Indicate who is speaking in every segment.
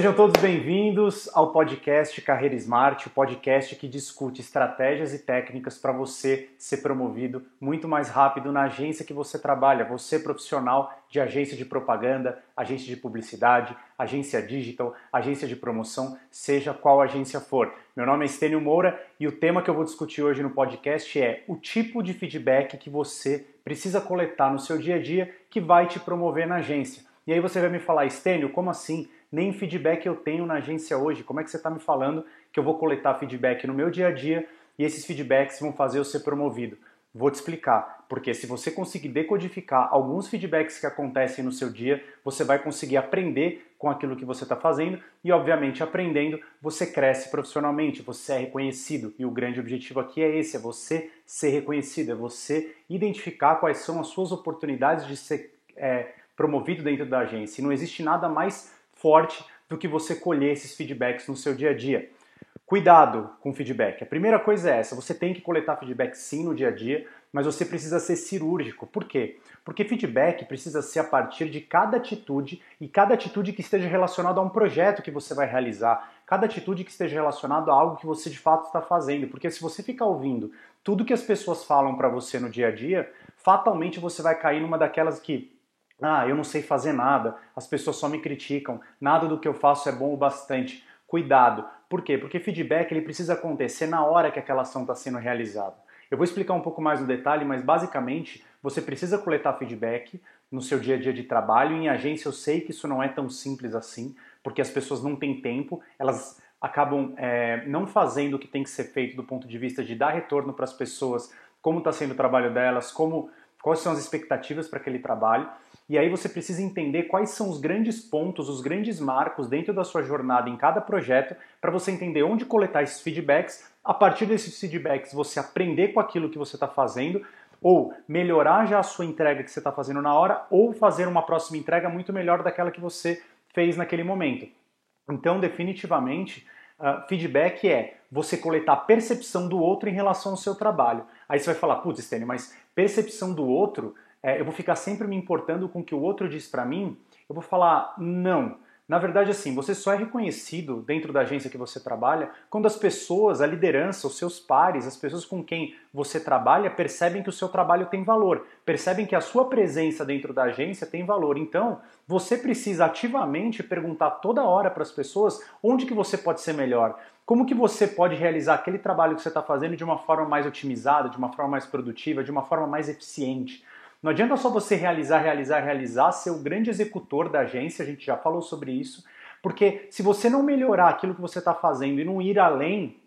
Speaker 1: sejam todos bem-vindos ao podcast Carreira Smart, o podcast que discute estratégias e técnicas para você ser promovido muito mais rápido na agência que você trabalha, você profissional de agência de propaganda, agência de publicidade, agência digital, agência de promoção, seja qual agência for. Meu nome é Estênio Moura e o tema que eu vou discutir hoje no podcast é o tipo de feedback que você precisa coletar no seu dia a dia que vai te promover na agência. E aí você vai me falar, Estênio, como assim? Nem feedback eu tenho na agência hoje. Como é que você está me falando que eu vou coletar feedback no meu dia a dia e esses feedbacks vão fazer eu ser promovido? Vou te explicar, porque se você conseguir decodificar alguns feedbacks que acontecem no seu dia, você vai conseguir aprender com aquilo que você está fazendo e, obviamente, aprendendo, você cresce profissionalmente, você é reconhecido. E o grande objetivo aqui é esse: é você ser reconhecido, é você identificar quais são as suas oportunidades de ser é, promovido dentro da agência. E não existe nada mais forte do que você colher esses feedbacks no seu dia a dia. Cuidado com feedback. A primeira coisa é essa: você tem que coletar feedback sim no dia a dia, mas você precisa ser cirúrgico. Por quê? Porque feedback precisa ser a partir de cada atitude e cada atitude que esteja relacionada a um projeto que você vai realizar, cada atitude que esteja relacionada a algo que você de fato está fazendo. Porque se você ficar ouvindo tudo que as pessoas falam para você no dia a dia, fatalmente você vai cair numa daquelas que ah, eu não sei fazer nada, as pessoas só me criticam, nada do que eu faço é bom o bastante. Cuidado. Por quê? Porque feedback ele precisa acontecer na hora que aquela ação está sendo realizada. Eu vou explicar um pouco mais no detalhe, mas basicamente você precisa coletar feedback no seu dia a dia de trabalho. Em agência eu sei que isso não é tão simples assim, porque as pessoas não têm tempo, elas acabam é, não fazendo o que tem que ser feito do ponto de vista de dar retorno para as pessoas, como está sendo o trabalho delas, como quais são as expectativas para aquele trabalho. E aí você precisa entender quais são os grandes pontos, os grandes marcos dentro da sua jornada em cada projeto, para você entender onde coletar esses feedbacks. A partir desses feedbacks, você aprender com aquilo que você está fazendo, ou melhorar já a sua entrega que você está fazendo na hora, ou fazer uma próxima entrega muito melhor daquela que você fez naquele momento. Então, definitivamente, uh, feedback é você coletar a percepção do outro em relação ao seu trabalho. Aí você vai falar, putz, Stênio, mas percepção do outro é, eu vou ficar sempre me importando com o que o outro diz para mim, eu vou falar não. Na verdade, assim, você só é reconhecido dentro da agência que você trabalha quando as pessoas, a liderança, os seus pares, as pessoas com quem você trabalha percebem que o seu trabalho tem valor, percebem que a sua presença dentro da agência tem valor. Então, você precisa ativamente perguntar toda hora para as pessoas onde que você pode ser melhor, como que você pode realizar aquele trabalho que você está fazendo de uma forma mais otimizada, de uma forma mais produtiva, de uma forma mais eficiente. Não adianta só você realizar, realizar, realizar, ser o grande executor da agência, a gente já falou sobre isso, porque se você não melhorar aquilo que você está fazendo e não ir além,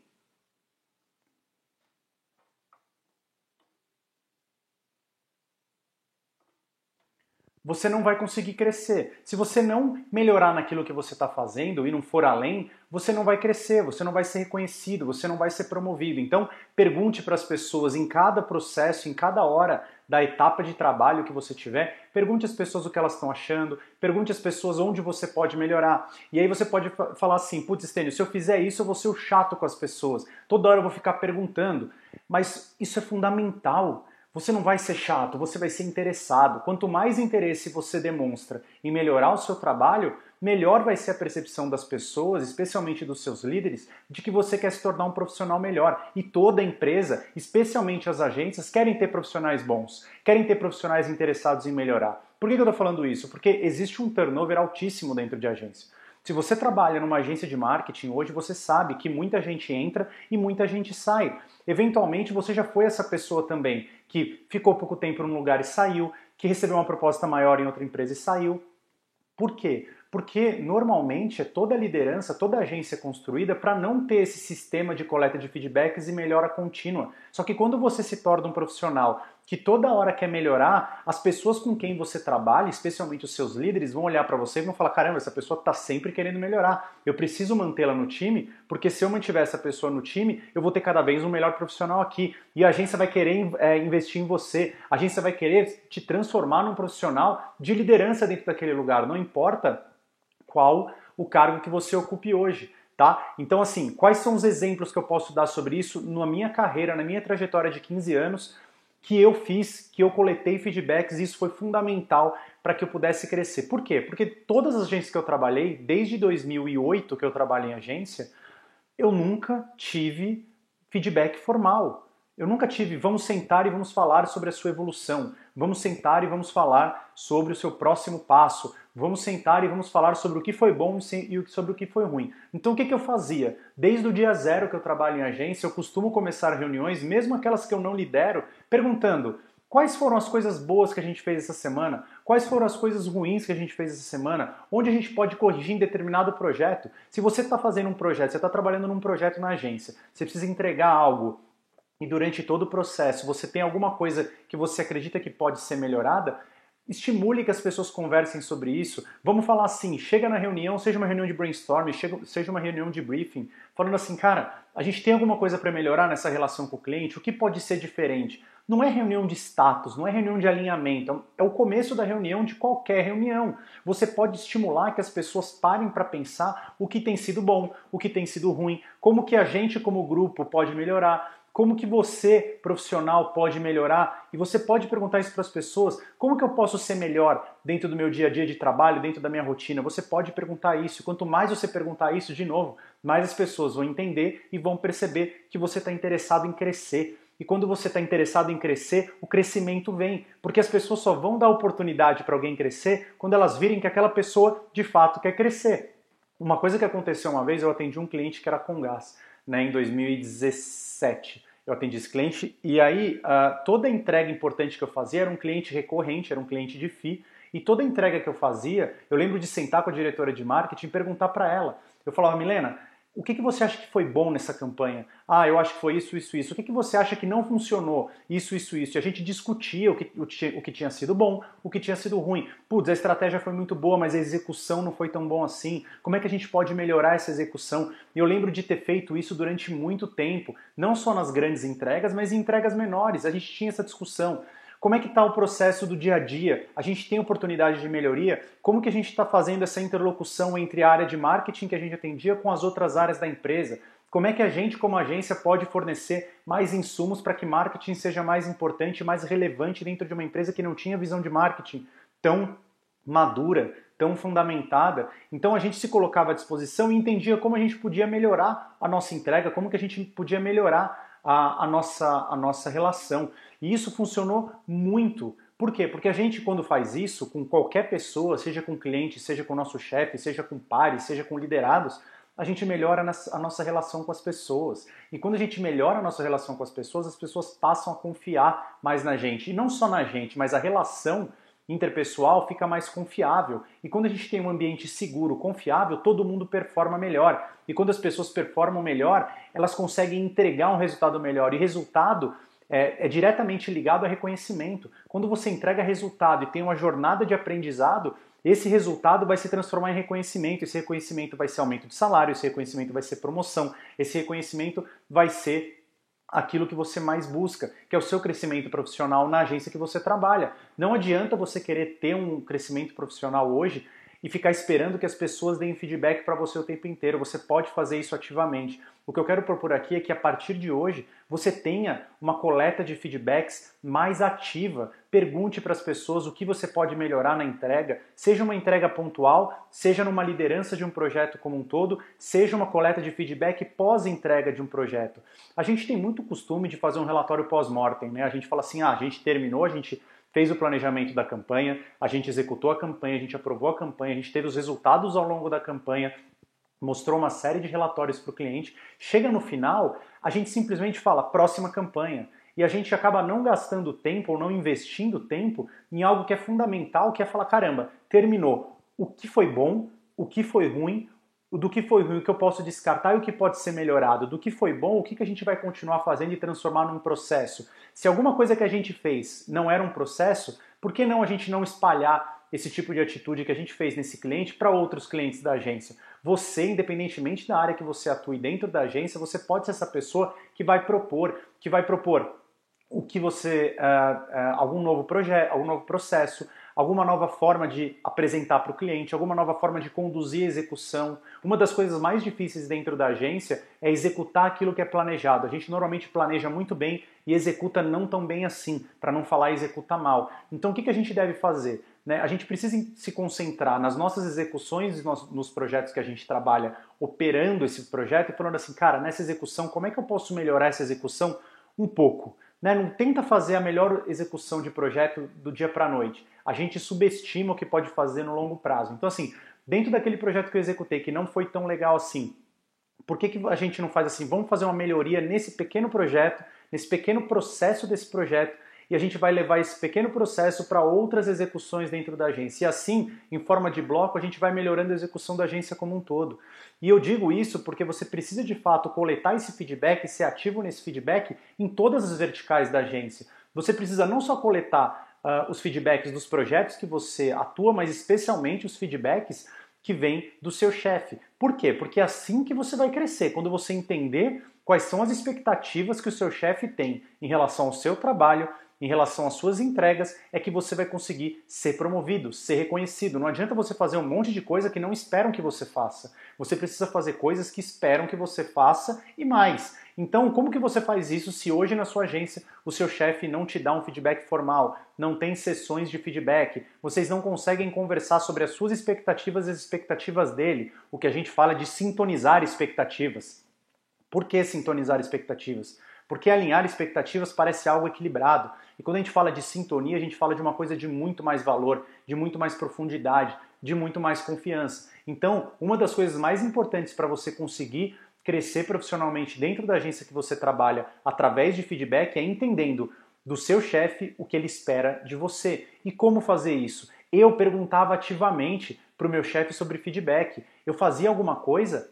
Speaker 1: você não vai conseguir crescer. Se você não melhorar naquilo que você está fazendo e não for além, você não vai crescer, você não vai ser reconhecido, você não vai ser promovido. Então, pergunte para as pessoas em cada processo, em cada hora da etapa de trabalho que você tiver, pergunte às pessoas o que elas estão achando, pergunte às pessoas onde você pode melhorar. E aí você pode falar assim: putz, Stênio, se eu fizer isso, eu vou ser o chato com as pessoas. Toda hora eu vou ficar perguntando. Mas isso é fundamental você não vai ser chato, você vai ser interessado. Quanto mais interesse você demonstra em melhorar o seu trabalho, melhor vai ser a percepção das pessoas, especialmente dos seus líderes, de que você quer se tornar um profissional melhor. E toda empresa, especialmente as agências, querem ter profissionais bons, querem ter profissionais interessados em melhorar. Por que eu estou falando isso? Porque existe um turnover altíssimo dentro de agência. Se você trabalha numa agência de marketing hoje, você sabe que muita gente entra e muita gente sai. Eventualmente você já foi essa pessoa também que ficou pouco tempo num lugar e saiu, que recebeu uma proposta maior em outra empresa e saiu. Por quê? Porque normalmente é toda a liderança, toda a agência construída para não ter esse sistema de coleta de feedbacks e melhora contínua. Só que quando você se torna um profissional que toda hora quer melhorar, as pessoas com quem você trabalha, especialmente os seus líderes, vão olhar para você e vão falar: caramba, essa pessoa está sempre querendo melhorar. Eu preciso mantê-la no time, porque se eu mantiver essa pessoa no time, eu vou ter cada vez um melhor profissional aqui. E a agência vai querer é, investir em você, a agência vai querer te transformar num profissional de liderança dentro daquele lugar. Não importa qual o cargo que você ocupe hoje. Tá? Então, assim, quais são os exemplos que eu posso dar sobre isso na minha carreira, na minha trajetória de 15 anos, que eu fiz, que eu coletei feedbacks, e isso foi fundamental para que eu pudesse crescer. Por quê? Porque todas as agências que eu trabalhei, desde 2008 que eu trabalho em agência, eu nunca tive feedback formal. Eu nunca tive, vamos sentar e vamos falar sobre a sua evolução. Vamos sentar e vamos falar sobre o seu próximo passo. Vamos sentar e vamos falar sobre o que foi bom e sobre o que foi ruim. Então o que, eu fazia? Desde o dia zero que eu trabalho em agência, eu costumo começar reuniões, mesmo aquelas que eu não lidero, perguntando Quais foram as coisas boas que a gente fez essa semana? Quais foram as coisas ruins que a gente fez essa semana? Onde a gente pode corrigir em determinado projeto? Se você está fazendo um projeto, você está trabalhando num projeto na agência, você precisa entregar algo e durante todo o processo você tem alguma coisa que você acredita que pode ser melhorada, estimule que as pessoas conversem sobre isso. Vamos falar assim, chega na reunião, seja uma reunião de brainstorming, seja uma reunião de briefing, falando assim, cara, a gente tem alguma coisa para melhorar nessa relação com o cliente, o que pode ser diferente? Não é reunião de status, não é reunião de alinhamento, é o começo da reunião de qualquer reunião. Você pode estimular que as pessoas parem para pensar o que tem sido bom, o que tem sido ruim, como que a gente como grupo pode melhorar, como que você, profissional, pode melhorar? E você pode perguntar isso para as pessoas: como que eu posso ser melhor dentro do meu dia a dia de trabalho, dentro da minha rotina? Você pode perguntar isso. Quanto mais você perguntar isso, de novo, mais as pessoas vão entender e vão perceber que você está interessado em crescer. E quando você está interessado em crescer, o crescimento vem. Porque as pessoas só vão dar oportunidade para alguém crescer quando elas virem que aquela pessoa de fato quer crescer. Uma coisa que aconteceu uma vez, eu atendi um cliente que era com gás, né, em 2017. Eu atendi esse cliente e aí uh, toda entrega importante que eu fazia era um cliente recorrente, era um cliente de FII, e toda entrega que eu fazia, eu lembro de sentar com a diretora de marketing e perguntar para ela. Eu falava, Milena, o que, que você acha que foi bom nessa campanha? Ah, eu acho que foi isso, isso, isso. O que, que você acha que não funcionou? Isso, isso, isso. E a gente discutia o que, o, o que tinha sido bom, o que tinha sido ruim. Putz, a estratégia foi muito boa, mas a execução não foi tão bom assim. Como é que a gente pode melhorar essa execução? E eu lembro de ter feito isso durante muito tempo, não só nas grandes entregas, mas em entregas menores. A gente tinha essa discussão. Como é que está o processo do dia a dia? A gente tem oportunidade de melhoria? Como que a gente está fazendo essa interlocução entre a área de marketing que a gente atendia com as outras áreas da empresa? Como é que a gente, como agência, pode fornecer mais insumos para que marketing seja mais importante, mais relevante dentro de uma empresa que não tinha visão de marketing tão madura, tão fundamentada. Então a gente se colocava à disposição e entendia como a gente podia melhorar a nossa entrega, como que a gente podia melhorar a, a, nossa, a nossa relação. E isso funcionou muito. Por quê? Porque a gente, quando faz isso com qualquer pessoa, seja com cliente, seja com nosso chefe, seja com pares, seja com liderados, a gente melhora a nossa relação com as pessoas. E quando a gente melhora a nossa relação com as pessoas, as pessoas passam a confiar mais na gente. E não só na gente, mas a relação interpessoal fica mais confiável. E quando a gente tem um ambiente seguro, confiável, todo mundo performa melhor. E quando as pessoas performam melhor, elas conseguem entregar um resultado melhor. E resultado é, é, diretamente ligado a reconhecimento. Quando você entrega resultado e tem uma jornada de aprendizado, esse resultado vai se transformar em reconhecimento. Esse reconhecimento vai ser aumento de salário, esse reconhecimento vai ser promoção, esse reconhecimento vai ser aquilo que você mais busca, que é o seu crescimento profissional na agência que você trabalha. Não adianta você querer ter um crescimento profissional hoje e ficar esperando que as pessoas deem feedback para você o tempo inteiro. Você pode fazer isso ativamente. O que eu quero propor aqui é que a partir de hoje você tenha uma coleta de feedbacks mais ativa. Pergunte para as pessoas o que você pode melhorar na entrega, seja uma entrega pontual, seja numa liderança de um projeto como um todo, seja uma coleta de feedback pós-entrega de um projeto. A gente tem muito costume de fazer um relatório pós-mortem, né? A gente fala assim: ah, a gente terminou, a gente fez o planejamento da campanha, a gente executou a campanha, a gente aprovou a campanha, a gente teve os resultados ao longo da campanha, mostrou uma série de relatórios para o cliente. Chega no final, a gente simplesmente fala próxima campanha. E a gente acaba não gastando tempo ou não investindo tempo em algo que é fundamental, que é falar, caramba, terminou. O que foi bom, o que foi ruim, do que foi ruim, o que eu posso descartar e o que pode ser melhorado, do que foi bom, o que, a gente vai continuar fazendo e transformar num processo. Se alguma coisa que a gente fez não era um processo, por que não a gente não espalhar esse tipo de atitude que a gente fez nesse cliente para outros clientes da agência? Você, independentemente da área que você atue dentro da agência, você pode ser essa pessoa que vai propor, que vai propor o que você, uh, uh, algum novo projeto, algum novo processo, alguma nova forma de apresentar para o cliente, alguma nova forma de conduzir a execução. Uma das coisas mais difíceis dentro da agência é executar aquilo que é planejado. A gente normalmente planeja muito bem e executa não tão bem assim, para não falar executa mal. Então o que, que a gente deve fazer? Né, a gente precisa se concentrar nas nossas execuções nos projetos que a gente trabalha, operando esse projeto e falando assim, cara, nessa execução, como é que eu posso melhorar essa execução um pouco? Né? Não tenta fazer a melhor execução de projeto do dia para a noite. A gente subestima o que pode fazer no longo prazo. Então, assim, dentro daquele projeto que eu executei que não foi tão legal assim, por que, que a gente não faz assim? Vamos fazer uma melhoria nesse pequeno projeto, nesse pequeno processo desse projeto, e a gente vai levar esse pequeno processo para outras execuções dentro da agência. E assim, em forma de bloco, a gente vai melhorando a execução da agência como um todo. E eu digo isso porque você precisa de fato coletar esse feedback ser ativo nesse feedback em todas as verticais da agência. Você precisa não só coletar uh, os feedbacks dos projetos que você atua, mas especialmente os feedbacks que vêm do seu chefe. Por quê? Porque é assim que você vai crescer. Quando você entender quais são as expectativas que o seu chefe tem em relação ao seu trabalho, em relação às suas entregas é que você vai conseguir ser promovido, ser reconhecido. Não adianta você fazer um monte de coisa que não esperam que você faça. Você precisa fazer coisas que esperam que você faça e mais. Então, como que você faz isso se hoje na sua agência o seu chefe não te dá um feedback formal, não tem sessões de feedback, vocês não conseguem conversar sobre as suas expectativas e as expectativas dele, o que a gente fala de sintonizar expectativas. Por que sintonizar expectativas? Porque alinhar expectativas parece algo equilibrado. E quando a gente fala de sintonia, a gente fala de uma coisa de muito mais valor, de muito mais profundidade, de muito mais confiança. Então, uma das coisas mais importantes para você conseguir crescer profissionalmente dentro da agência que você trabalha através de feedback é entendendo do seu chefe o que ele espera de você. E como fazer isso? Eu perguntava ativamente para o meu chefe sobre feedback. Eu fazia alguma coisa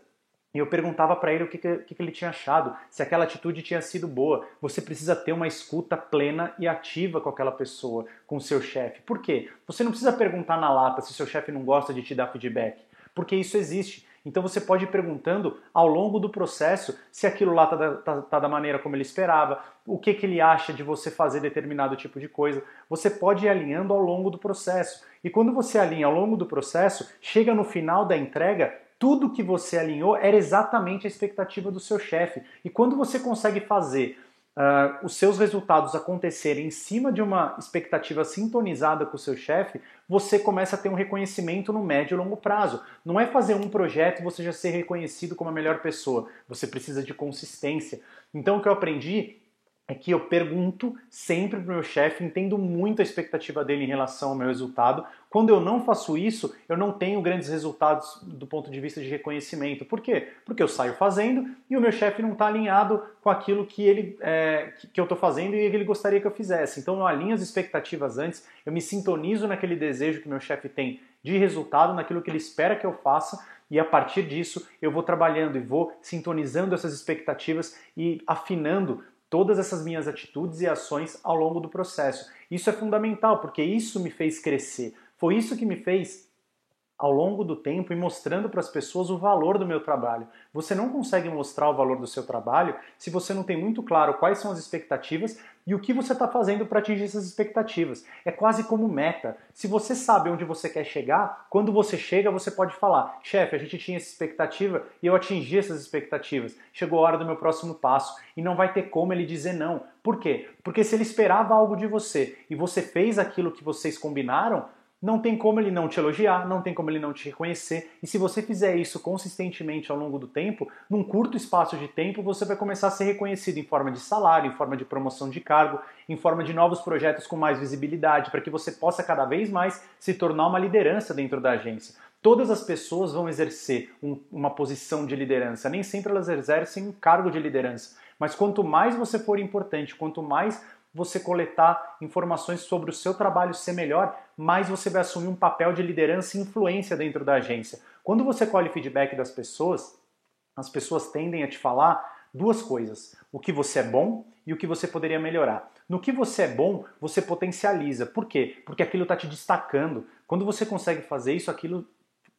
Speaker 1: e eu perguntava para ele o que, que, que, ele tinha achado, se aquela atitude tinha sido boa. Você precisa ter uma escuta plena e ativa com aquela pessoa, com o seu chefe. Por quê? Você não precisa perguntar na lata se seu chefe não gosta de te dar feedback, porque isso existe. Então você pode ir perguntando ao longo do processo se aquilo lá está tá, tá da maneira como ele esperava, o que, que ele acha de você fazer determinado tipo de coisa. Você pode ir alinhando ao longo do processo. E quando você alinha ao longo do processo, chega no final da entrega, tudo que você alinhou era exatamente a expectativa do seu chefe. E quando você consegue fazer uh, os seus resultados acontecerem em cima de uma expectativa sintonizada com o seu chefe, você começa a ter um reconhecimento no médio e longo prazo. Não é fazer um projeto e você já ser reconhecido como a melhor pessoa. Você precisa de consistência. Então o que eu aprendi é que eu pergunto sempre para o meu chefe, entendo muito a expectativa dele em relação ao meu resultado. Quando eu não faço isso, eu não tenho grandes resultados do ponto de vista de reconhecimento. Por quê? Porque eu saio fazendo e o meu chefe não está alinhado com aquilo que, ele, é, que eu estou fazendo e que ele gostaria que eu fizesse. Então eu alinho as expectativas antes, eu me sintonizo naquele desejo que meu chefe tem de resultado, naquilo que ele espera que eu faça, e a partir disso eu vou trabalhando e vou sintonizando essas expectativas e afinando todas essas minhas atitudes e ações ao longo do processo. Isso é fundamental, porque isso me fez crescer. Foi isso que me fez ao longo do tempo e mostrando para as pessoas o valor do meu trabalho. Você não consegue mostrar o valor do seu trabalho se você não tem muito claro quais são as expectativas e o que você está fazendo para atingir essas expectativas. É quase como meta. Se você sabe onde você quer chegar, quando você chega, você pode falar: chefe, a gente tinha essa expectativa e eu atingi essas expectativas. Chegou a hora do meu próximo passo. E não vai ter como ele dizer não. Por quê? Porque se ele esperava algo de você e você fez aquilo que vocês combinaram, não tem como ele não te elogiar, não tem como ele não te reconhecer. E se você fizer isso consistentemente ao longo do tempo, num curto espaço de tempo, você vai começar a ser reconhecido em forma de salário, em forma de promoção de cargo, em forma de novos projetos com mais visibilidade, para que você possa cada vez mais se tornar uma liderança dentro da agência. Todas as pessoas vão exercer um, uma posição de liderança, nem sempre elas exercem um cargo de liderança. Mas quanto mais você for importante, quanto mais você coletar informações sobre o seu trabalho ser melhor, mais você vai assumir um papel de liderança e influência dentro da agência. Quando você colhe feedback das pessoas, as pessoas tendem a te falar duas coisas: o que você é bom e o que você poderia melhorar. No que você é bom, você potencializa. Por quê? Porque aquilo está te destacando. Quando você consegue fazer isso, aquilo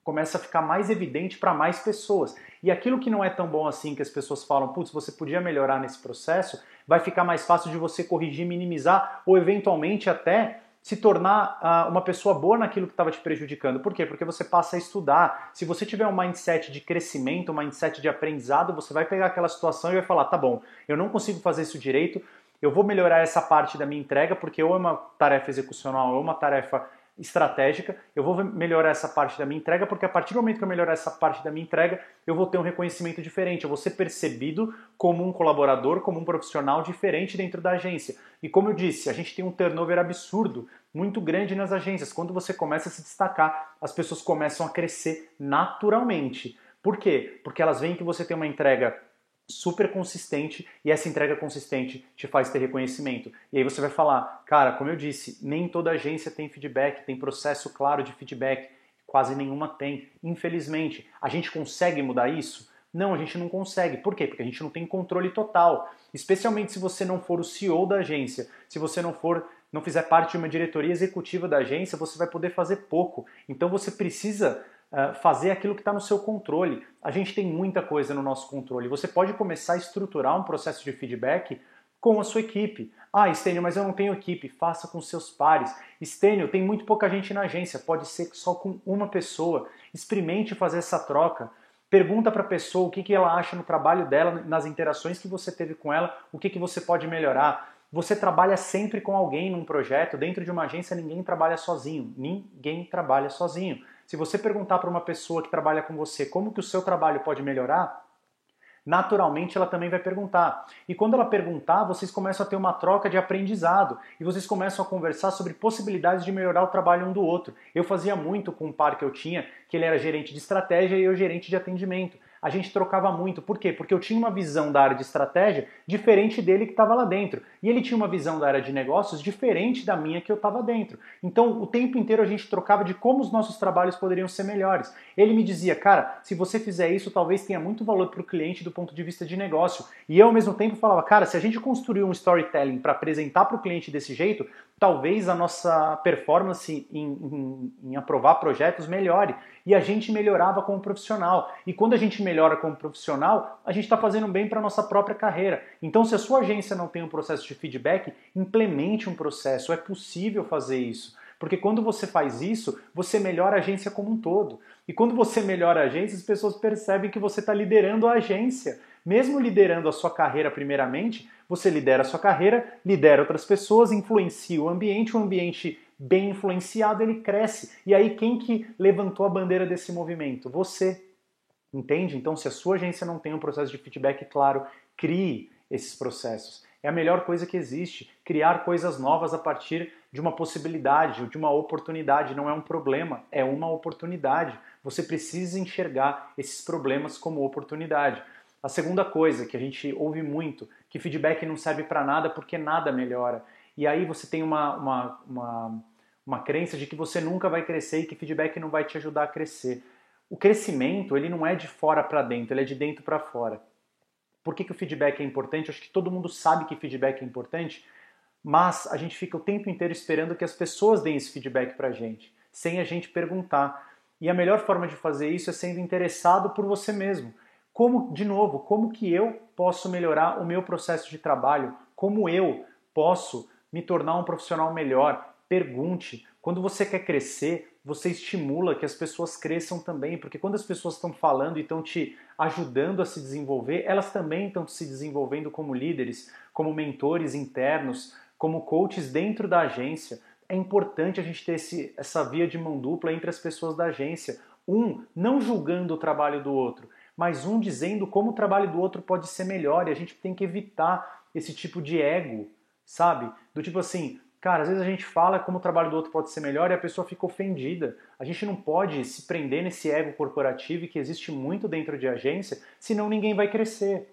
Speaker 1: começa a ficar mais evidente para mais pessoas. E aquilo que não é tão bom assim, que as pessoas falam, putz, você podia melhorar nesse processo, vai ficar mais fácil de você corrigir, minimizar ou eventualmente até se tornar uh, uma pessoa boa naquilo que estava te prejudicando. Por quê? Porque você passa a estudar. Se você tiver um mindset de crescimento, um mindset de aprendizado, você vai pegar aquela situação e vai falar: tá bom, eu não consigo fazer isso direito, eu vou melhorar essa parte da minha entrega, porque ou é uma tarefa execucional ou é uma tarefa estratégica, eu vou melhorar essa parte da minha entrega, porque a partir do momento que eu melhorar essa parte da minha entrega, eu vou ter um reconhecimento diferente, eu vou ser percebido como um colaborador, como um profissional diferente dentro da agência. E como eu disse, a gente tem um turnover absurdo, muito grande nas agências. Quando você começa a se destacar, as pessoas começam a crescer naturalmente. Por quê? Porque elas veem que você tem uma entrega super consistente e essa entrega consistente te faz ter reconhecimento. E aí você vai falar, cara, como eu disse, nem toda agência tem feedback, tem processo claro de feedback, quase nenhuma tem. Infelizmente, a gente consegue mudar isso? Não, a gente não consegue. Por quê? Porque a gente não tem controle total. Especialmente se você não for o CEO da agência, se você não for, não fizer parte de uma diretoria executiva da agência, você vai poder fazer pouco. Então você precisa uh, fazer aquilo que está no seu controle. A gente tem muita coisa no nosso controle. Você pode começar a estruturar um processo de feedback com a sua equipe. Ah, Stênio, mas eu não tenho equipe. Faça com seus pares. Stênio, tem muito pouca gente na agência. Pode ser só com uma pessoa. Experimente fazer essa troca. Pergunta para a pessoa o que, que ela acha no trabalho dela, nas interações que você teve com ela, o que, que você pode melhorar. Você trabalha sempre com alguém num projeto. Dentro de uma agência, ninguém trabalha sozinho. Ninguém trabalha sozinho. Se você perguntar para uma pessoa que trabalha com você como que o seu trabalho pode melhorar, naturalmente ela também vai perguntar. E quando ela perguntar, vocês começam a ter uma troca de aprendizado e vocês começam a conversar sobre possibilidades de melhorar o trabalho um do outro. Eu fazia muito com um par que eu tinha, que ele era gerente de estratégia e eu gerente de atendimento a gente trocava muito. Por quê? Porque eu tinha uma visão da área de estratégia diferente dele que estava lá dentro. E ele tinha uma visão da área de negócios diferente da minha que eu estava dentro. Então, o tempo inteiro a gente trocava de como os nossos trabalhos poderiam ser melhores. Ele me dizia, cara, se você fizer isso, talvez tenha muito valor para o cliente do ponto de vista de negócio. E eu, ao mesmo tempo, falava, cara, se a gente construir um storytelling para apresentar para o cliente desse jeito, talvez a nossa performance em, em, em, aprovar projetos melhore. E a gente melhorava como profissional. E quando a gente melhora como profissional, a gente está fazendo bem para a nossa própria carreira. Então, se a sua agência não tem um processo de feedback, implemente um processo. É possível fazer isso. Porque quando você faz isso, você melhora a agência como um todo. E quando você melhora a agência, as pessoas percebem que você está liderando a agência. Mesmo liderando a sua carreira primeiramente, você lidera a sua carreira, lidera outras pessoas, influencia o ambiente, o ambiente bem influenciado, ele cresce. E aí quem que levantou a bandeira desse movimento? Você. Entende? Então, se a sua agência não tem um processo de feedback claro, crie esses processos. É a melhor coisa que existe. Criar coisas novas a partir de uma possibilidade, de uma oportunidade. Não é um problema, é uma oportunidade. Você precisa enxergar esses problemas como oportunidade. A segunda coisa que a gente ouve muito, que feedback não serve para nada porque nada melhora. E aí você tem uma, uma, uma, uma crença de que você nunca vai crescer e que feedback não vai te ajudar a crescer. O crescimento, ele não é de fora para dentro, ele é de dentro para fora. Por que, que o feedback é importante? Acho que todo mundo sabe que feedback é importante, mas a gente fica o tempo inteiro esperando que as pessoas deem esse feedback para a gente, sem a gente perguntar. E a melhor forma de fazer isso é sendo interessado por você mesmo. Como, de novo, como que eu posso melhorar o meu processo de trabalho? Como eu posso me tornar um profissional melhor? Pergunte. Quando você quer crescer, você estimula que as pessoas cresçam também, porque quando as pessoas estão falando e estão te ajudando a se desenvolver, elas também estão se desenvolvendo como líderes, como mentores internos, como coaches dentro da agência. É importante a gente ter esse, essa via de mão dupla entre as pessoas da agência. Um, não julgando o trabalho do outro, mas um dizendo como o trabalho do outro pode ser melhor e a gente tem que evitar esse tipo de ego, sabe? Do tipo assim, cara, às vezes a gente fala como o trabalho do outro pode ser melhor e a pessoa fica ofendida. A gente não pode se prender nesse ego corporativo que existe muito dentro de agência, senão ninguém vai crescer.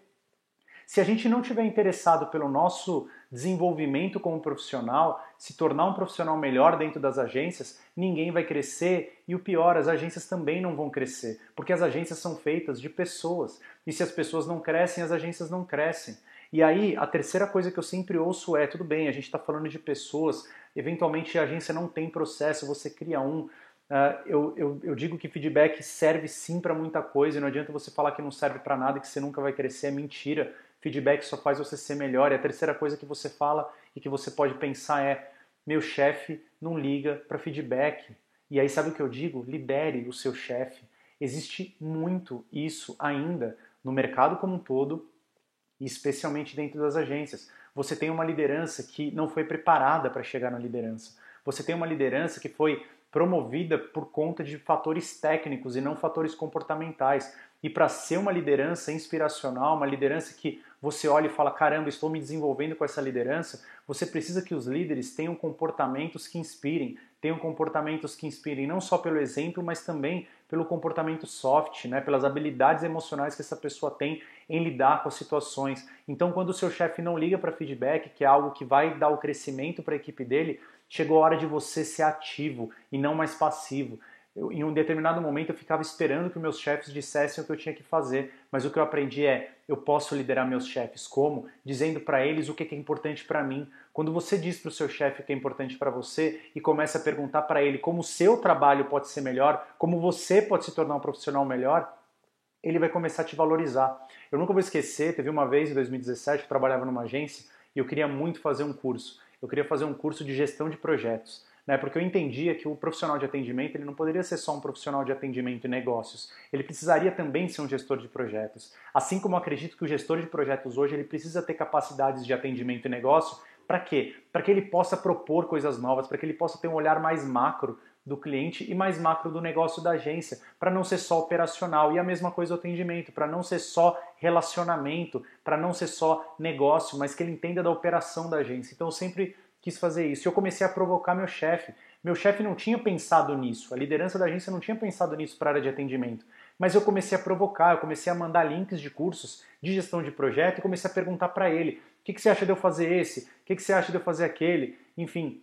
Speaker 1: Se a gente não tiver interessado pelo nosso desenvolvimento como profissional, se tornar um profissional melhor dentro das agências, ninguém vai crescer e o pior, as agências também não vão crescer, porque as agências são feitas de pessoas e se as pessoas não crescem, as agências não crescem. E aí, a terceira coisa que eu sempre ouço é: tudo bem, a gente está falando de pessoas, eventualmente a agência não tem processo, você cria um. Uh, eu, eu, eu, digo que feedback serve sim para muita coisa, não adianta você falar que não serve para nada, que você nunca vai crescer, é mentira. Feedback só faz você ser melhor. E a terceira coisa que você fala e que você pode pensar é: meu chefe não liga para feedback. E aí, sabe o que eu digo? Libere o seu chefe. Existe muito isso ainda no mercado como um todo e especialmente dentro das agências. Você tem uma liderança que não foi preparada para chegar na liderança. Você tem uma liderança que foi promovida por conta de fatores técnicos e não fatores comportamentais. E para ser uma liderança inspiracional, uma liderança que você olha e fala: caramba, estou me desenvolvendo com essa liderança, você precisa que os líderes tenham comportamentos que inspirem, tenham comportamentos que inspirem não só pelo exemplo, mas também pelo comportamento soft, né, pelas habilidades emocionais que essa pessoa tem em lidar com as situações. Então, quando o seu chefe não liga para feedback, que é algo que vai dar o crescimento para a equipe dele, chegou a hora de você ser ativo e não mais passivo. Eu, em um determinado momento eu ficava esperando que meus chefes dissessem o que eu tinha que fazer, mas o que eu aprendi é eu posso liderar meus chefes como dizendo para eles o que é importante para mim. Quando você diz para o seu chefe o que é importante para você e começa a perguntar para ele como o seu trabalho pode ser melhor, como você pode se tornar um profissional melhor, ele vai começar a te valorizar. Eu nunca vou esquecer, teve uma vez em 2017 eu trabalhava numa agência e eu queria muito fazer um curso. Eu queria fazer um curso de gestão de projetos né? Porque eu entendia que o profissional de atendimento ele não poderia ser só um profissional de atendimento e negócios. Ele precisaria também ser um gestor de projetos. Assim como acredito que o gestor de projetos hoje ele precisa ter capacidades de atendimento e negócio. Para quê? Para que ele possa propor coisas novas, para que ele possa ter um olhar mais macro do cliente e mais macro do negócio da agência, para não ser só operacional. E a mesma coisa o atendimento, para não ser só relacionamento, para não ser só negócio, mas que ele entenda da operação da agência. Então eu sempre quis fazer isso. Eu comecei a provocar meu chefe. Meu chefe não tinha pensado nisso, a liderança da agência não tinha pensado nisso para a área de atendimento. Mas eu comecei a provocar, eu comecei a mandar links de cursos de gestão de projeto e comecei a perguntar para ele: o que, que, você acha de eu fazer esse? O que, que você acha de eu fazer aquele? Enfim,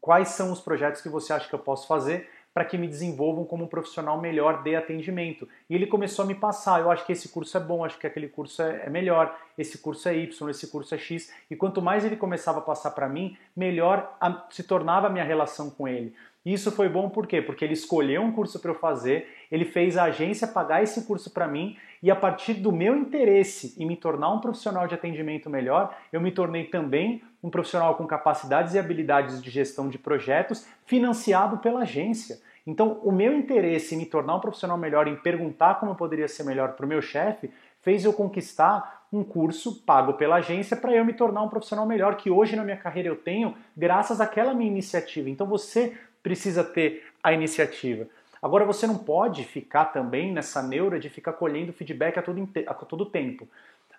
Speaker 1: quais são os projetos que você acha que eu posso fazer para que me desenvolvam como um profissional melhor de atendimento. E ele começou a me passar, eu acho que esse curso é bom, acho que aquele curso é, é melhor, esse curso é Y, esse curso é X. E quanto mais ele começava a passar para mim, melhor se tornava a minha relação com ele. E isso foi bom por quê? Porque ele escolheu um curso para eu fazer, ele fez a agência pagar esse curso para mim e a partir do meu interesse em me tornar um profissional de atendimento melhor, eu me tornei também um profissional com capacidades e habilidades de gestão de projetos financiado pela agência. Então, o meu interesse em me tornar um profissional melhor, em perguntar como eu poderia ser melhor para o meu chefe, fez eu conquistar um curso pago pela agência para eu me tornar um profissional melhor, que hoje na minha carreira eu tenho, graças àquela minha iniciativa. Então, você precisa ter a iniciativa. Agora você não pode ficar também nessa neura de ficar colhendo feedback a todo, a todo tempo.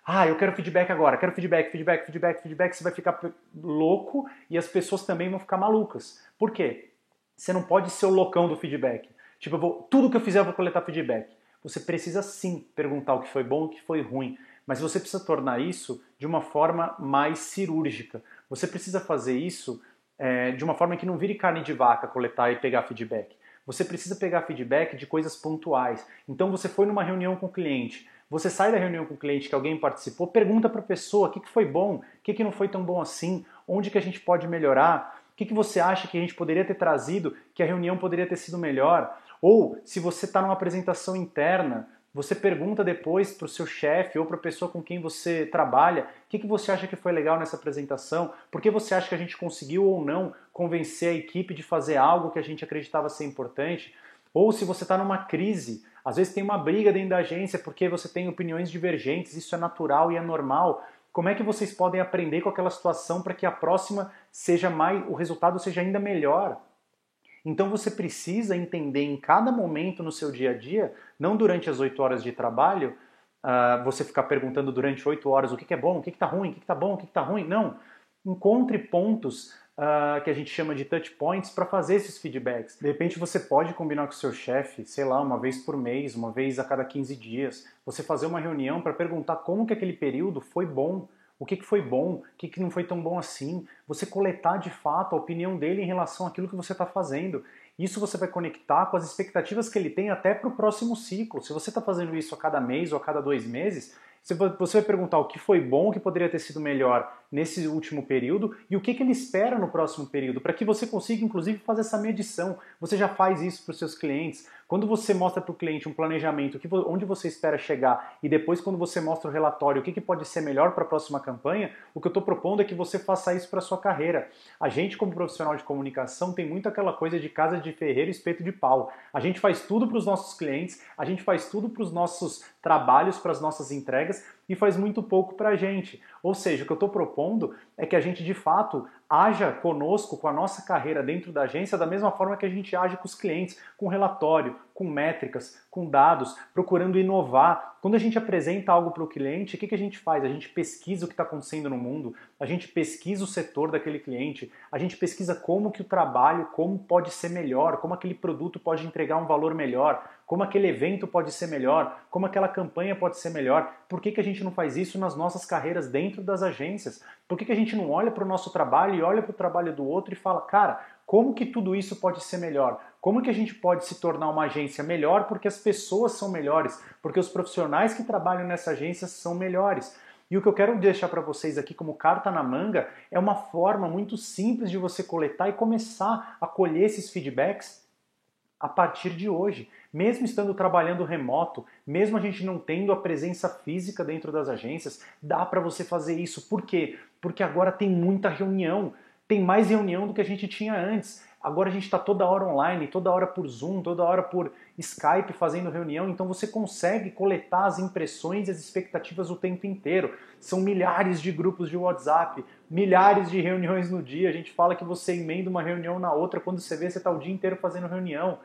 Speaker 1: Ah, eu quero feedback agora, quero feedback, feedback, feedback, feedback. Você vai ficar louco e as pessoas também vão ficar malucas. Por quê? Você não pode ser o loucão do feedback. Tipo, vou, tudo que eu fizer eu vou coletar feedback. Você precisa sim perguntar o que foi bom e o que foi ruim, mas você precisa tornar isso de uma forma mais cirúrgica. Você precisa fazer isso é, de uma forma que não vire carne de vaca coletar e pegar feedback. Você precisa pegar feedback de coisas pontuais. Então você foi numa reunião com o cliente, você sai da reunião com o cliente que alguém participou, pergunta para a pessoa o que, que foi bom, o que, que não foi tão bom assim, onde que a gente pode melhorar, o que, que você acha que a gente poderia ter trazido, que a reunião poderia ter sido melhor. Ou se você está numa apresentação interna, você pergunta depois para o seu chefe ou para a pessoa com quem você trabalha o que, que você acha que foi legal nessa apresentação, por que você acha que a gente conseguiu ou não convencer a equipe de fazer algo que a gente acreditava ser importante. Ou se você está numa crise, às vezes tem uma briga dentro da agência porque você tem opiniões divergentes, isso é natural e é normal. Como é que vocês podem aprender com aquela situação para que a próxima seja mais, o resultado seja ainda melhor? Então você precisa entender em cada momento no seu dia a dia, não durante as oito horas de trabalho, uh, você ficar perguntando durante oito horas o que, que, é bom, o que está ruim, o que está bom, o que está ruim. Não. Encontre pontos uh, que a gente chama de touch points para fazer esses feedbacks. De repente você pode combinar com o seu chefe, sei lá, uma vez por mês, uma vez a cada 15 dias, você fazer uma reunião para perguntar como que aquele período foi bom o que, que foi bom, o que, que não foi tão bom assim, você coletar de fato a opinião dele em relação àquilo que você está fazendo. Isso você vai conectar com as expectativas que ele tem até para o próximo ciclo. Se você está fazendo isso a cada mês ou a cada dois meses, você vai perguntar o que foi bom, o que poderia ter sido melhor nesse último período e o que, que ele espera no próximo período, para que você consiga, inclusive, fazer essa medição. Você já faz isso para os seus clientes. Quando você mostra para o cliente um planejamento, onde você espera chegar, e depois, quando você mostra o relatório, o que, que pode ser melhor para a próxima campanha, o que eu estou propondo é que você faça isso para sua carreira. A gente, como profissional de comunicação, tem muito aquela coisa de casa de ferreiro e espeto de pau. A gente faz tudo para os nossos clientes, a gente faz tudo para os nossos trabalhos, para as nossas entregas, e faz muito pouco para a gente. Ou seja, o que eu estou propondo é que a gente de fato haja conosco, com a nossa carreira dentro da agência, da mesma forma que a gente age com os clientes, com relatório, com métricas, com dados, procurando inovar. Quando a gente apresenta algo para o cliente, o que, que a gente faz? A gente pesquisa o que está acontecendo no mundo, a gente pesquisa o setor daquele cliente, a gente pesquisa como que o trabalho, como pode ser melhor, como aquele produto pode entregar um valor melhor, como aquele evento pode ser melhor, como aquela campanha pode ser melhor. Por que, que a gente não faz isso nas nossas carreiras dentro das agências? Por que, que a gente não olha para o nosso trabalho e olha para o trabalho do outro e fala, cara, como que tudo isso pode ser melhor? Como que a gente pode se tornar uma agência melhor porque as pessoas são melhores, porque os profissionais que trabalham nessa agência são melhores? E o que eu quero deixar para vocês aqui como carta na manga é uma forma muito simples de você coletar e começar a colher esses feedbacks a partir de hoje. Mesmo estando trabalhando remoto, mesmo a gente não tendo a presença física dentro das agências, dá para você fazer isso. Por quê? Porque agora tem muita reunião, tem mais reunião do que a gente tinha antes. Agora a gente está toda hora online, toda hora por Zoom, toda hora por Skype fazendo reunião, então você consegue coletar as impressões e as expectativas o tempo inteiro. São milhares de grupos de WhatsApp, milhares de reuniões no dia. A gente fala que você emenda uma reunião na outra, quando você vê, você está o dia inteiro fazendo reunião.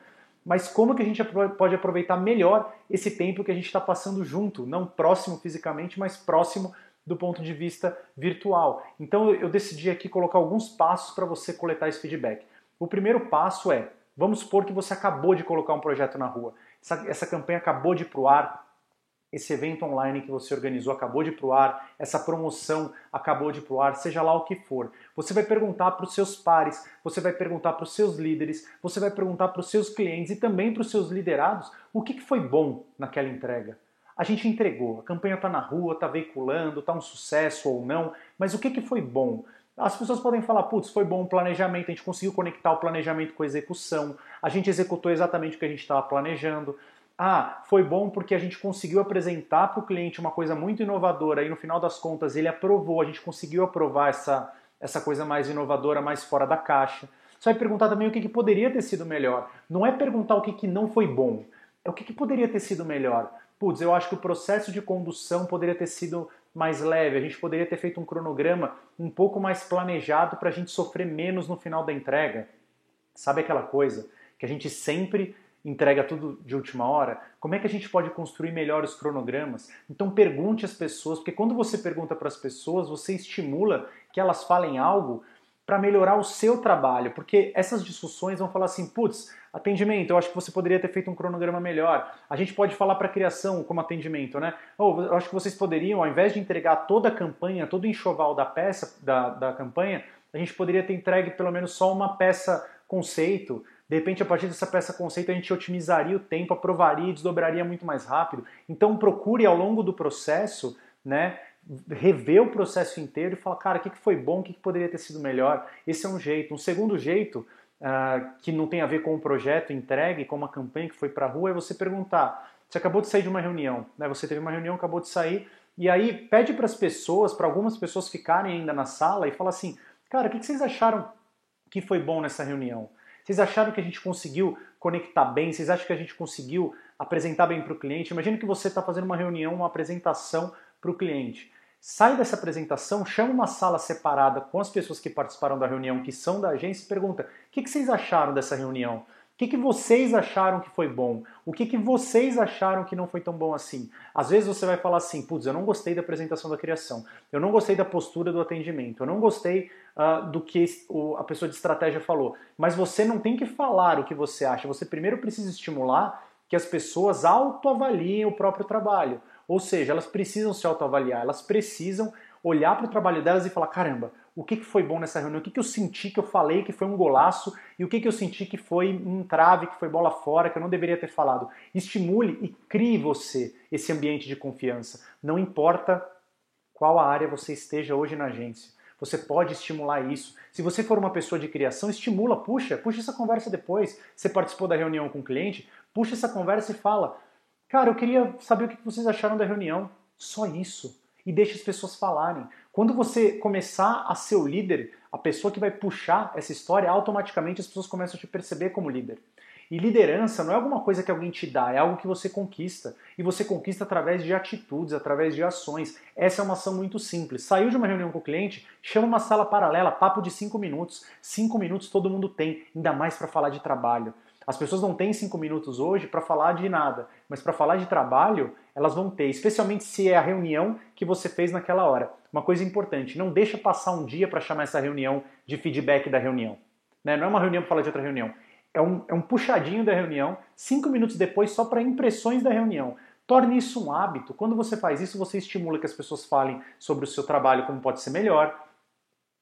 Speaker 1: Mas como que a gente pode aproveitar melhor esse tempo que a gente está passando junto, não próximo fisicamente, mas próximo do ponto de vista virtual. Então eu decidi aqui colocar alguns passos para você coletar esse feedback. O primeiro passo é, vamos supor que você acabou de colocar um projeto na rua, essa, essa campanha acabou de ir para o ar, esse evento online que você organizou acabou de ir para o ar, essa promoção acabou de ir para o ar, seja lá o que for. Você vai perguntar para os seus pares, você vai perguntar para os seus líderes, você vai perguntar para os seus clientes e também para os seus liderados o que, que foi bom naquela entrega. A gente entregou, a campanha está na rua, está veiculando, está um sucesso ou não, mas o que, que foi bom? As pessoas podem falar, putz, foi bom o planejamento, a gente conseguiu conectar o planejamento com a execução, a gente executou exatamente o que a gente estava planejando. Ah, foi bom porque a gente conseguiu apresentar para o cliente uma coisa muito inovadora e no final das contas ele aprovou, a gente conseguiu aprovar essa, essa coisa mais inovadora, mais fora da caixa. Você vai perguntar também o que, que poderia ter sido melhor. Não é perguntar o que, que não foi bom, é o que, que poderia ter sido melhor. Putz, eu acho que o processo de condução poderia ter sido mais leve, a gente poderia ter feito um cronograma um pouco mais planejado para a gente sofrer menos no final da entrega. Sabe aquela coisa que a gente sempre entrega tudo de última hora? Como é que a gente pode construir melhores cronogramas? Então pergunte às pessoas, porque quando você pergunta para as pessoas, você estimula que elas falem algo para melhorar o seu trabalho, porque essas discussões vão falar assim, putz, atendimento, eu acho que você poderia ter feito um cronograma melhor. A gente pode falar para criação como atendimento, né? Ou eu acho que vocês poderiam, ao invés de entregar toda a campanha, todo o enxoval da peça, da, da campanha, a gente poderia ter entregue pelo menos só uma peça conceito. De repente, a partir dessa peça conceito, a gente otimizaria o tempo, aprovaria e desdobraria muito mais rápido. Então, procure ao longo do processo, né? rever o processo inteiro e falar, cara, o que foi bom, o que poderia ter sido melhor. Esse é um jeito. Um segundo jeito, uh, que não tem a ver com o projeto entregue, com uma campanha que foi para a rua, é você perguntar. Você acabou de sair de uma reunião, né? você teve uma reunião, acabou de sair, e aí pede para as pessoas, para algumas pessoas ficarem ainda na sala e fala assim, cara, o que vocês acharam que foi bom nessa reunião? Vocês acharam que a gente conseguiu conectar bem? Vocês acham que a gente conseguiu apresentar bem para o cliente? Imagina que você está fazendo uma reunião, uma apresentação para o cliente. Sai dessa apresentação, chama uma sala separada com as pessoas que participaram da reunião, que são da agência, e pergunta: o que, que vocês acharam dessa reunião? O que, que vocês acharam que foi bom? O que, que vocês acharam que não foi tão bom assim? Às vezes você vai falar assim: putz, eu não gostei da apresentação da criação, eu não gostei da postura do atendimento, eu não gostei uh, do que a pessoa de estratégia falou. Mas você não tem que falar o que você acha, você primeiro precisa estimular que as pessoas autoavaliem o próprio trabalho. Ou seja, elas precisam se autoavaliar, elas precisam olhar para o trabalho delas e falar: caramba, o que, que foi bom nessa reunião? O que, que eu senti que eu falei que foi um golaço e o que, que eu senti que foi um trave, que foi bola fora, que eu não deveria ter falado? Estimule e crie você esse ambiente de confiança. Não importa qual a área você esteja hoje na agência. Você pode estimular isso. Se você for uma pessoa de criação, estimula, puxa, puxa essa conversa depois. Você participou da reunião com o cliente, puxa essa conversa e fala: Cara, eu queria saber o que vocês acharam da reunião. Só isso. E deixe as pessoas falarem. Quando você começar a ser o líder, a pessoa que vai puxar essa história, automaticamente as pessoas começam a te perceber como líder. E liderança não é alguma coisa que alguém te dá, é algo que você conquista. E você conquista através de atitudes, através de ações. Essa é uma ação muito simples. Saiu de uma reunião com o cliente, chama uma sala paralela, papo de cinco minutos. Cinco minutos todo mundo tem, ainda mais para falar de trabalho. As pessoas não têm cinco minutos hoje para falar de nada, mas para falar de trabalho, elas vão ter, especialmente se é a reunião que você fez naquela hora. Uma coisa importante, não deixa passar um dia para chamar essa reunião de feedback da reunião. Né? Não é uma reunião para falar de outra reunião é um, é um puxadinho da reunião, cinco minutos depois só para impressões da reunião. Torne isso um hábito. Quando você faz isso, você estimula que as pessoas falem sobre o seu trabalho, como pode ser melhor.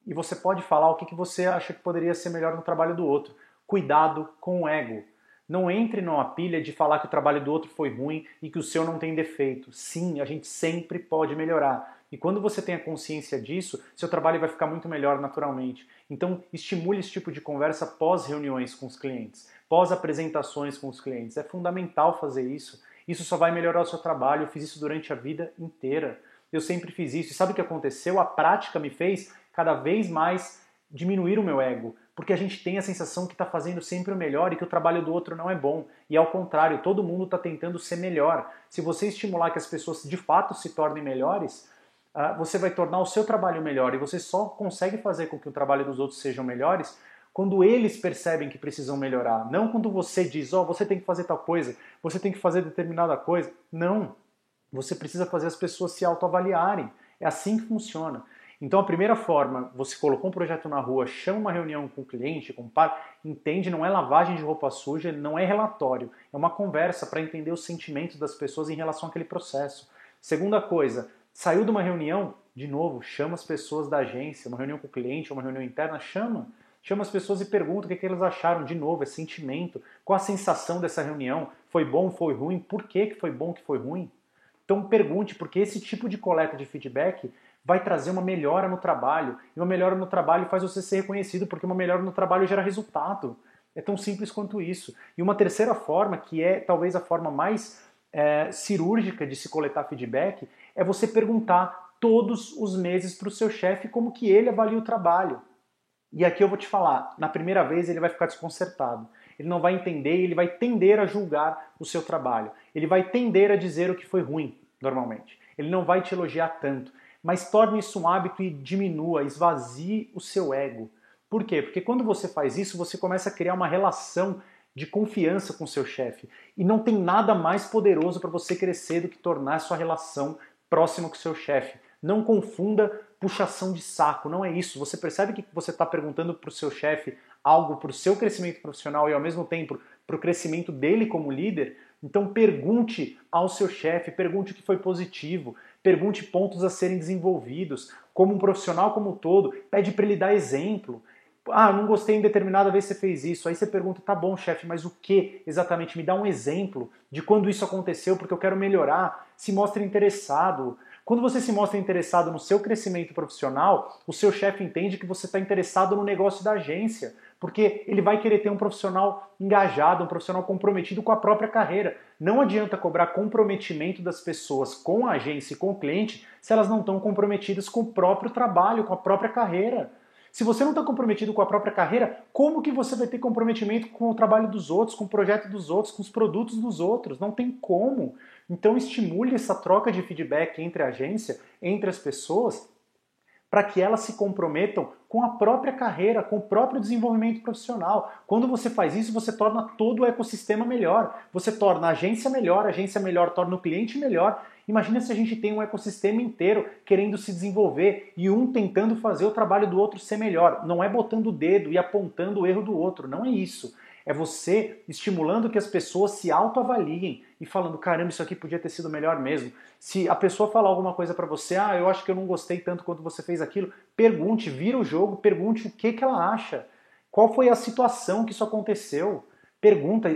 Speaker 1: E você pode falar o que, que você acha que poderia ser melhor no trabalho do outro. Cuidado com o ego. Não entre numa pilha de falar que o trabalho do outro foi ruim e que o seu não tem defeito. Sim, a gente sempre pode melhorar. E quando você tem a consciência disso, seu trabalho vai ficar muito melhor naturalmente. Então, estimule esse tipo de conversa pós reuniões com os clientes, pós apresentações com os clientes. É fundamental fazer isso. Isso só vai melhorar o seu trabalho. Eu fiz isso durante a vida inteira. Eu sempre fiz isso. E sabe o que aconteceu? A prática me fez cada vez mais diminuir o meu ego, porque a gente tem a sensação que está fazendo sempre o melhor e que o trabalho do outro não é bom. E ao contrário, todo mundo está tentando ser melhor. Se você estimular que as pessoas de fato se tornem melhores, ah, você vai tornar o seu trabalho melhor e você só consegue fazer com que o trabalho dos outros sejam melhores quando eles percebem que precisam melhorar. Não quando você diz, ó, oh, você tem que fazer tal coisa, você tem que fazer determinada coisa. Não. Você precisa fazer as pessoas se autoavaliarem. É assim que funciona. Então a primeira forma, você colocou um projeto na rua, chama uma reunião com o cliente, com o par, entende, não é lavagem de roupa suja, não é relatório, é uma conversa para entender os sentimentos das pessoas em relação àquele processo. Segunda coisa, Saiu de uma reunião, de novo, chama as pessoas da agência, uma reunião com o cliente, uma reunião interna, chama. Chama as pessoas e pergunta o que, é que elas acharam. De novo, é sentimento. Qual a sensação dessa reunião? Foi bom, foi ruim? Por que, que foi bom, que foi ruim? Então pergunte, porque esse tipo de coleta de feedback vai trazer uma melhora no trabalho. E uma melhora no trabalho faz você ser reconhecido, porque uma melhora no trabalho gera resultado. É tão simples quanto isso. E uma terceira forma, que é talvez a forma mais é, cirúrgica de se coletar feedback, é você perguntar todos os meses para o seu chefe como que ele avalia o trabalho. E aqui eu vou te falar, na primeira vez ele vai ficar desconcertado. Ele não vai entender, ele vai tender a julgar o seu trabalho. Ele vai tender a dizer o que foi ruim, normalmente. Ele não vai te elogiar tanto. Mas torne isso um hábito e diminua, esvazie o seu ego. Por quê? Porque quando você faz isso, você começa a criar uma relação de confiança com seu chefe. E não tem nada mais poderoso para você crescer do que tornar sua relação próximo com seu chefe. Não confunda puxação de saco, não é isso. Você percebe que você está perguntando para o seu chefe algo para o seu crescimento profissional e ao mesmo tempo para o crescimento dele como líder? Então pergunte ao seu chefe, pergunte o que foi positivo, pergunte pontos a serem desenvolvidos. Como um profissional como um todo, pede para ele dar exemplo. Ah, não gostei em determinada vez você fez isso. Aí você pergunta, tá bom, chefe, mas o que exatamente? Me dá um exemplo de quando isso aconteceu, porque eu quero melhorar. Se mostre interessado. Quando você se mostra interessado no seu crescimento profissional, o seu chefe entende que você está interessado no negócio da agência, porque ele vai querer ter um profissional engajado, um profissional comprometido com a própria carreira. Não adianta cobrar comprometimento das pessoas com a agência e com o cliente se elas não estão comprometidas com o próprio trabalho, com a própria carreira. Se você não está comprometido com a própria carreira, como que você vai ter comprometimento com o trabalho dos outros, com o projeto dos outros, com os produtos dos outros? Não tem como. Então estimule essa troca de feedback entre a agência, entre as pessoas, para que elas se comprometam com a própria carreira, com o próprio desenvolvimento profissional. Quando você faz isso, você torna todo o ecossistema melhor. Você torna a agência melhor, a agência melhor torna o cliente melhor Imagina se a gente tem um ecossistema inteiro querendo se desenvolver e um tentando fazer o trabalho do outro ser melhor. Não é botando o dedo e apontando o erro do outro, não é isso. É você estimulando que as pessoas se autoavaliem e falando, caramba, isso aqui podia ter sido melhor mesmo. Se a pessoa falar alguma coisa para você, ah, eu acho que eu não gostei tanto quanto você fez aquilo, pergunte, vira o jogo, pergunte o que, que ela acha. Qual foi a situação que isso aconteceu? Pergunta,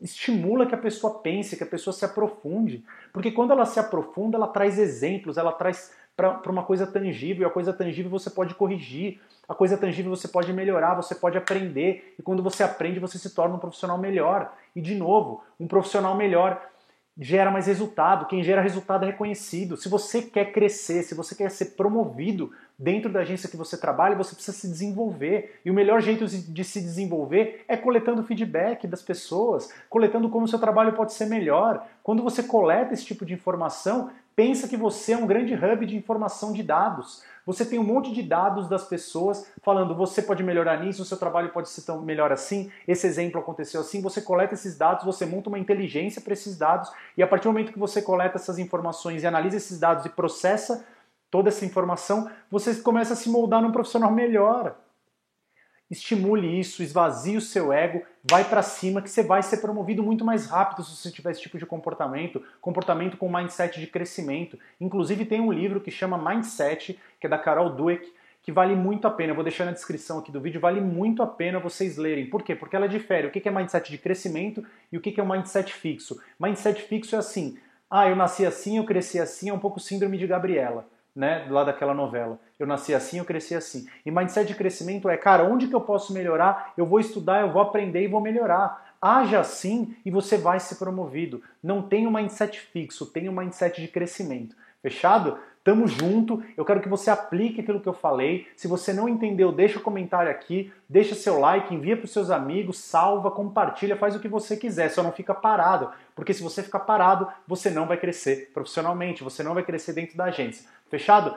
Speaker 1: estimula que a pessoa pense, que a pessoa se aprofunde. Porque quando ela se aprofunda, ela traz exemplos, ela traz para uma coisa tangível, a coisa tangível você pode corrigir, a coisa tangível você pode melhorar, você pode aprender, e quando você aprende, você se torna um profissional melhor. E de novo, um profissional melhor gera mais resultado, quem gera resultado é reconhecido. Se você quer crescer, se você quer ser promovido dentro da agência que você trabalha, você precisa se desenvolver. E o melhor jeito de se desenvolver é coletando feedback das pessoas, coletando como o seu trabalho pode ser melhor. Quando você coleta esse tipo de informação, pensa que você é um grande hub de informação de dados. Você tem um monte de dados das pessoas falando você pode melhorar nisso, o seu trabalho pode ser tão melhor assim, esse exemplo aconteceu assim. Você coleta esses dados, você monta uma inteligência para esses dados e a partir do momento que você coleta essas informações e analisa esses dados e processa toda essa informação, você começa a se moldar num profissional melhor estimule isso, esvazie o seu ego, vai para cima que você vai ser promovido muito mais rápido se você tiver esse tipo de comportamento, comportamento com mindset de crescimento. Inclusive tem um livro que chama Mindset, que é da Carol Dweck, que vale muito a pena. Eu vou deixar na descrição aqui do vídeo, vale muito a pena vocês lerem. Por quê? Porque ela difere o que é mindset de crescimento e o que é um mindset fixo. Mindset fixo é assim: ah, eu nasci assim, eu cresci assim, é um pouco síndrome de Gabriela né, lá daquela novela. Eu nasci assim, eu cresci assim. E mindset de crescimento é, cara, onde que eu posso melhorar? Eu vou estudar, eu vou aprender e vou melhorar. Haja assim e você vai ser promovido. Não tem um mindset fixo, tem um mindset de crescimento. Fechado? Tamo junto. Eu quero que você aplique aquilo que eu falei. Se você não entendeu, deixa o um comentário aqui, deixa seu like, envia para seus amigos, salva, compartilha, faz o que você quiser, só não fica parado, porque se você ficar parado, você não vai crescer profissionalmente, você não vai crescer dentro da agência. Fechado?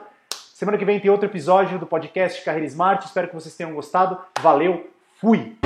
Speaker 1: Semana que vem tem outro episódio do podcast Carreira Smart. Espero que vocês tenham gostado. Valeu, fui!